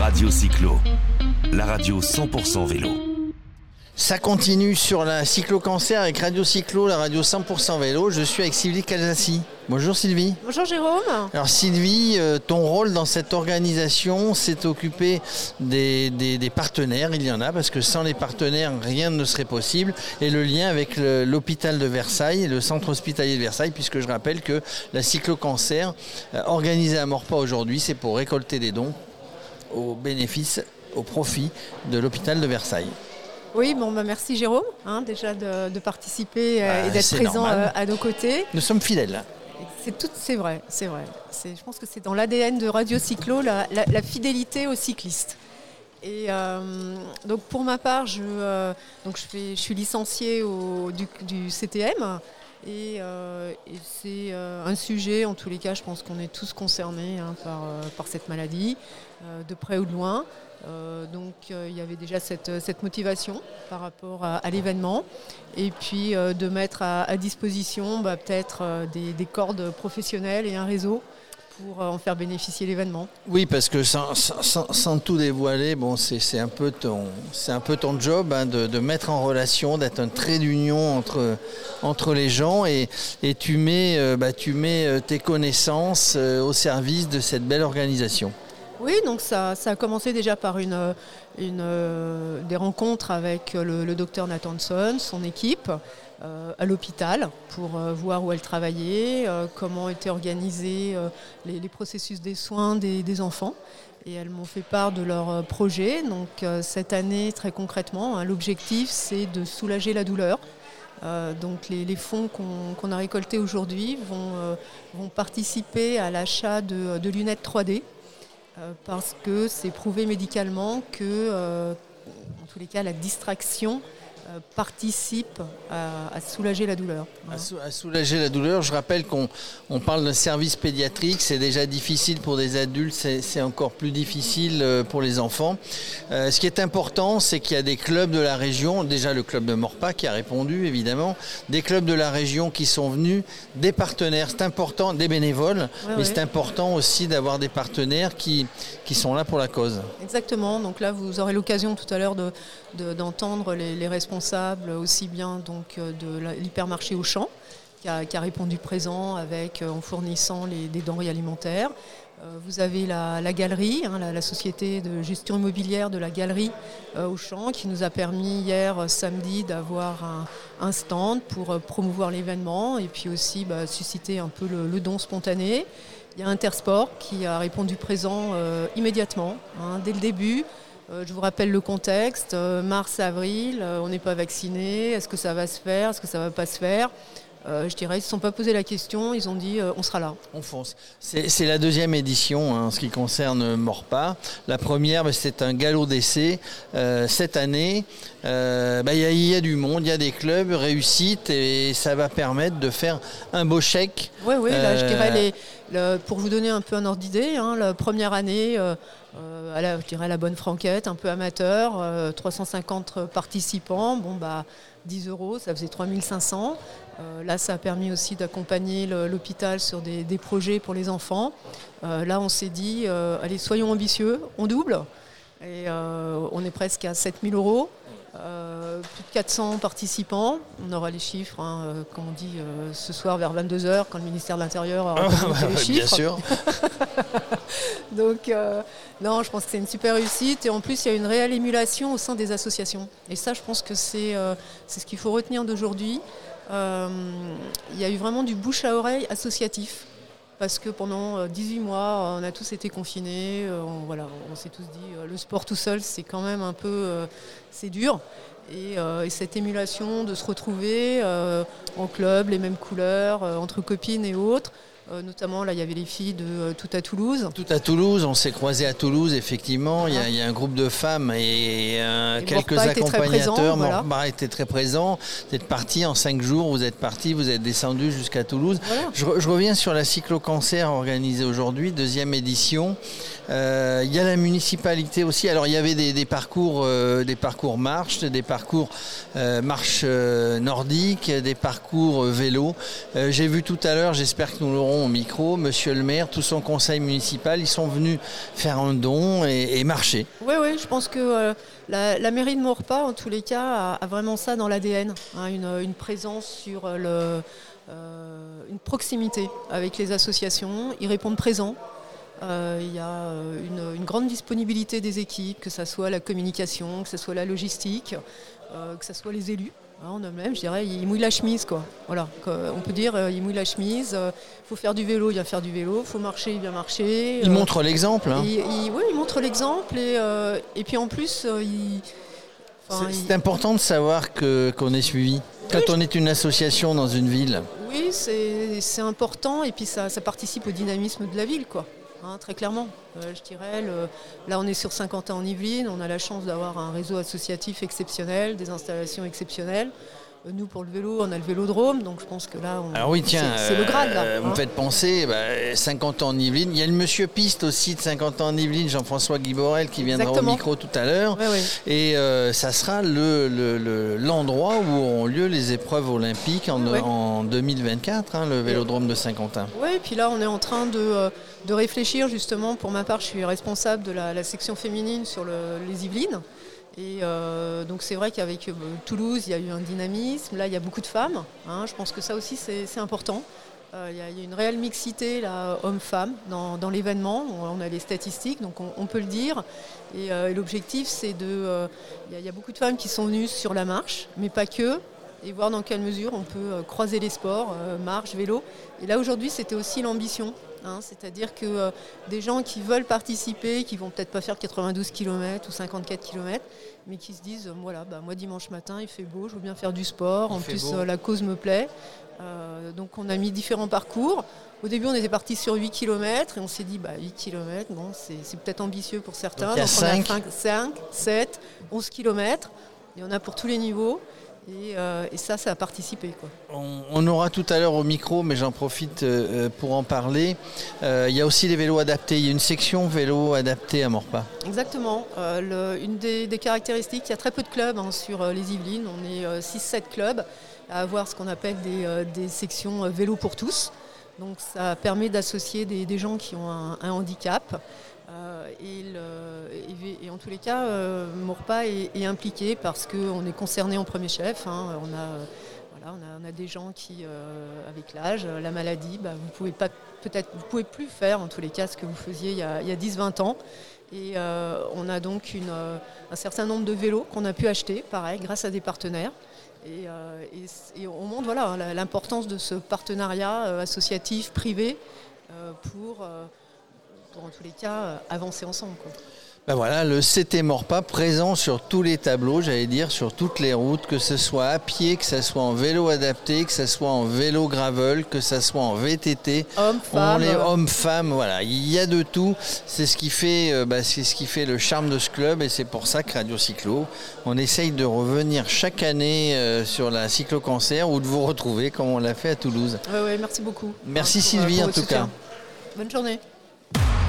Radio Cyclo, la radio 100% vélo. Ça continue sur la cyclo-cancer avec Radio Cyclo, la radio 100% vélo. Je suis avec Sylvie Calzassi. Bonjour Sylvie. Bonjour Jérôme. Alors Sylvie, euh, ton rôle dans cette organisation, c'est occuper des, des- des partenaires. Il y en a parce que sans les partenaires, rien ne serait possible. Et le lien avec l'hôpital de Versailles, le centre hospitalier de Versailles, puisque je rappelle que la cyclo-cancer euh, organisée à Morpa aujourd'hui, c'est pour récolter des dons au bénéfice, au profit de l'hôpital de Versailles. Oui, bon, bah, merci Jérôme hein, déjà de, de participer euh, Bah, et d'être présent euh, à nos côtés. Nous sommes fidèles. C'est tout, c'est vrai, c'est vrai. Je pense que c'est dans l'ADN de Radio Cyclo la, la- la fidélité aux cyclistes. Et euh, donc pour ma part, je, donc je, fais, je suis licenciée au, du, du CTM. Et, euh, et c'est euh, un sujet, en tous les cas, je pense qu'on est tous concernés hein, par, euh, par cette maladie, de près ou de loin. Donc il y avait déjà cette, motivation par rapport à, l'événement. Et puis de mettre à, disposition bah, peut-être des cordes professionnelles et un réseau pour euh, en faire bénéficier l'événement. Oui, parce que sans, tout dévoiler, bon, c'est un peu ton, un peu ton job hein, de, mettre en relation, d'être un trait d'union entre, les gens, et, tu mets, euh, bah, tu mets euh, tes connaissances au service de cette belle organisation. Oui, donc ça, a commencé déjà par euh, euh, des rencontres avec le, docteur Nathanson, son équipe, euh, à l'hôpital, pour voir où elle travaillait, comment étaient organisés les, processus des soins des, enfants. Et elles m'ont fait part de leur projet. Donc cette année, très concrètement, hein, l'objectif, c'est de soulager la douleur. Donc les, fonds qu'on a récoltés aujourd'hui vont, participer à l'achat de, lunettes 3D euh, parce que c'est prouvé médicalement que, euh, en tous les cas, la distraction euh, participe à, à soulager la douleur. À, sou- à soulager la douleur, je rappelle qu'on on parle d'un service pédiatrique, c'est déjà difficile pour des adultes, c'est encore plus difficile euh, pour les enfants. Euh, ce qui est important, c'est qu'il y a des clubs de la région, déjà le club de Morpa qui a répondu évidemment, des clubs de la région qui sont venus, des partenaires, c'est important, des bénévoles, Ouais, mais ouais. c'est important aussi d'avoir des partenaires qui, qui sont là pour la cause. Exactement. Donc là, vous aurez l'occasion tout à l'heure de- de- d'entendre les, les responsables aussi bien donc euh, de l'hypermarché Auchan qui a, qui a répondu présent avec euh, en fournissant les, des denrées alimentaires. Euh, Vous avez la, galerie, hein, la, société de gestion immobilière de la galerie Auchan qui nous a permis hier samedi d'avoir un, stand pour promouvoir l'événement et puis aussi bah, susciter un peu le, don spontané. Il y a Intersport qui a répondu présent immédiatement, hein, dès le début. Euh, je vous rappelle le contexte, euh, mars-avril, euh, on n'est pas vacciné, est-ce que ça va se faire, est-ce que ça va pas se faire? Je dirais, ils ne se sont pas posé la question, ils ont dit on sera là. On fonce. C'est la deuxième édition hein, en ce qui concerne Morpa. La première, bah, c'est un galop d'essai. Cette année, euh, bah, il y, a- il y a du monde, il y a des clubs, réussite, et ça va permettre de faire un beau chèque. Oui, oui, là, je Euh, dirais, les, le- pour vous donner un peu un ordre d'idée, hein, la première année, euh, à la, je dirais la bonne franquette, un peu amateur, euh, 350 participants, bon, bah, 10 euros, ça faisait 3500. Euh, là, ça a permis aussi d'accompagner l'hôpital sur des, des projets pour les enfants. Euh, là, on s'est dit, euh, allez, soyons ambitieux, on double. Et on est presque à 7000 euros. Euh, plus de 400 participants. On aura les chiffres, hein, euh, comme on dit, euh, ce soir vers 22h, quand le ministère de l'Intérieur aura communiqué les Bien chiffres. sûr. Donc, euh, non, je pense que c'est une super réussite. Et en plus, il y a une réelle émulation au sein des associations. Et ça, je pense que c'est ce qu'il faut retenir d'aujourd'hui. Il y a eu vraiment du bouche à oreille associatif. Parce que pendant euh, 18 mois, on a tous été confinés. euh, on, voilà, on s'est tous dit, euh, le sport tout seul, c'est quand même un peu, euh, c'est dur. Et, euh, et cette émulation de se retrouver euh, en club, les mêmes couleurs, euh, entre copines et autres. Euh, notamment, là, il y avait les filles de euh, Tout à Toulouse. Tout à Toulouse, on s'est croisés à Toulouse, effectivement. Il y, a, il y a un groupe de femmes et, euh, Et quelques Morpa accompagnateurs. présent, voilà. Morpa était très présent. Vous êtes parti en cinq jours, vous êtes parti, vous êtes descendu jusqu'à Toulouse. Voilà. Je, re- je reviens sur la cyclo-cancer organisée aujourd'hui, deuxième édition. Il y a la municipalité aussi. Alors il y avait des, des parcours, des parcours marche, des parcours marche nordique, des parcours vélo. J'ai vu tout à l'heure, j'espère que nous l'aurons Au micro, monsieur le maire, tout son conseil municipal, ils sont venus faire un don et, marcher. Oui, oui, je pense que euh, la, mairie de Maurepas, en tous les cas, a, vraiment ça dans l'ADN, hein, une, présence sur le, une proximité avec les associations. Ils répondent présents. il y a une, grande disponibilité des équipes, que ce soit la communication, que ce soit la logistique, que ce soit les élus. Hein, en eux-mêmes, je dirais, il mouille la chemise. Quoi. Voilà, on peut dire, euh, il mouille la chemise. Il euh, faut faire du vélo, il vient faire du vélo. Il faut marcher, il vient marcher. Il euh, montre l'exemple. Hein. oui, il montre l'exemple. Et, et, puis en plus, il. C'est important de savoir qu'on est suivi. Quand on est une association dans une ville. Oui, c'est important. Et puis ça, ça participe au dynamisme de la ville. quoi. Hein, très clairement. Euh, je dirais, là on est sur 50 ans en Yvelines, on a la chance d'avoir un réseau associatif exceptionnel, des installations exceptionnelles. Nous, pour le vélo, on a le vélodrome, donc je pense que là, on... Alors oui, tiens, c'est le grade. Là, euh, vous me hein. faites penser, 50 bah, ans en Yvelines. Il y a le monsieur Piste aussi de 50 ans en Yvelines, Jean-François Guiborel, qui viendra au micro tout à l'heure. Et euh, ça sera l'endroit où auront lieu les épreuves olympiques en, 2024, hein, le vélodrome de Saint-Quentin. Oui, et puis là, on est en train de, euh, réfléchir justement. Pour ma part, je suis responsable de la, section féminine sur les Yvelines. Et euh, donc c'est vrai qu'avec euh, Toulouse, il y a eu un dynamisme. Là, il y a beaucoup de femmes. Hein. Je pense que ça aussi, c'est important. Euh, il, y a, une réelle mixité homme-femme dans, l'événement. On, a les statistiques, donc on, peut le dire. Et, l'objectif, c'est de... Il y, a beaucoup de femmes qui sont venues sur la marche, mais pas que. Et voir dans quelle mesure on peut croiser les sports, marche, vélo. Et là, aujourd'hui, c'était aussi l'ambition Hein, c'est-à-dire que euh, des gens qui veulent participer, qui vont peut-être pas faire 92 km ou 54 km, mais qui se disent euh, voilà, bah, moi dimanche matin il fait beau, je veux bien faire du sport, en plus euh, la cause me plaît. donc on a mis différents parcours. Au début on était parti sur 8 km et on s'est dit bah, 8 km, bon, c'est peut-être ambitieux pour certains. Donc, y a 5. 5, 7, 11 km. Il y en a pour tous les niveaux. Euh, et, ça, ça a participé. On, aura tout à l'heure au micro, mais j'en profite euh, euh, pour en parler. il y a aussi les vélos adaptés. Il y a une section vélo adapté à Morpas. Exactement. une des, caractéristiques, il y a très peu de clubs hein, sur les Yvelines. On est 6-7 clubs à avoir ce qu'on appelle des, sections vélo pour tous. Donc ça permet d'associer des, gens qui ont un handicap euh, et, en tous les cas, euh, Mourpa est, impliqué parce qu'on est concerné en premier chef. Hein. On, a, on, a, des gens qui, euh, avec l'âge, la maladie, bah, vous pouvez pas peut-être vous pouvez plus faire en tous les cas ce que vous faisiez il y a, 10-20 ans. Et on a donc un certain nombre de vélos qu'on a pu acheter, pareil, grâce à des partenaires. Et, on montre voilà, l'importance de ce partenariat associatif privé pour pour en tous les cas euh, avancer ensemble. Ben voilà, le CT Morpa présent sur tous les tableaux, j'allais dire, sur toutes les routes, que ce soit à pied, que ce soit en vélo adapté, que ce soit en vélo gravel, que ce soit en VTT. Hommes-femmes. Hommes-femmes, voilà, il y a de tout. C'est ce qui fait, euh, bah, c'est ce qui fait le charme de ce club et c'est pour ça que Radio Cyclo, on essaye de revenir chaque année euh, sur la cyclo-cancer ou de vous retrouver comme on l'a fait à Toulouse. Oui, ouais, merci beaucoup. Merci Sylvie en tout cas. Bonne journée.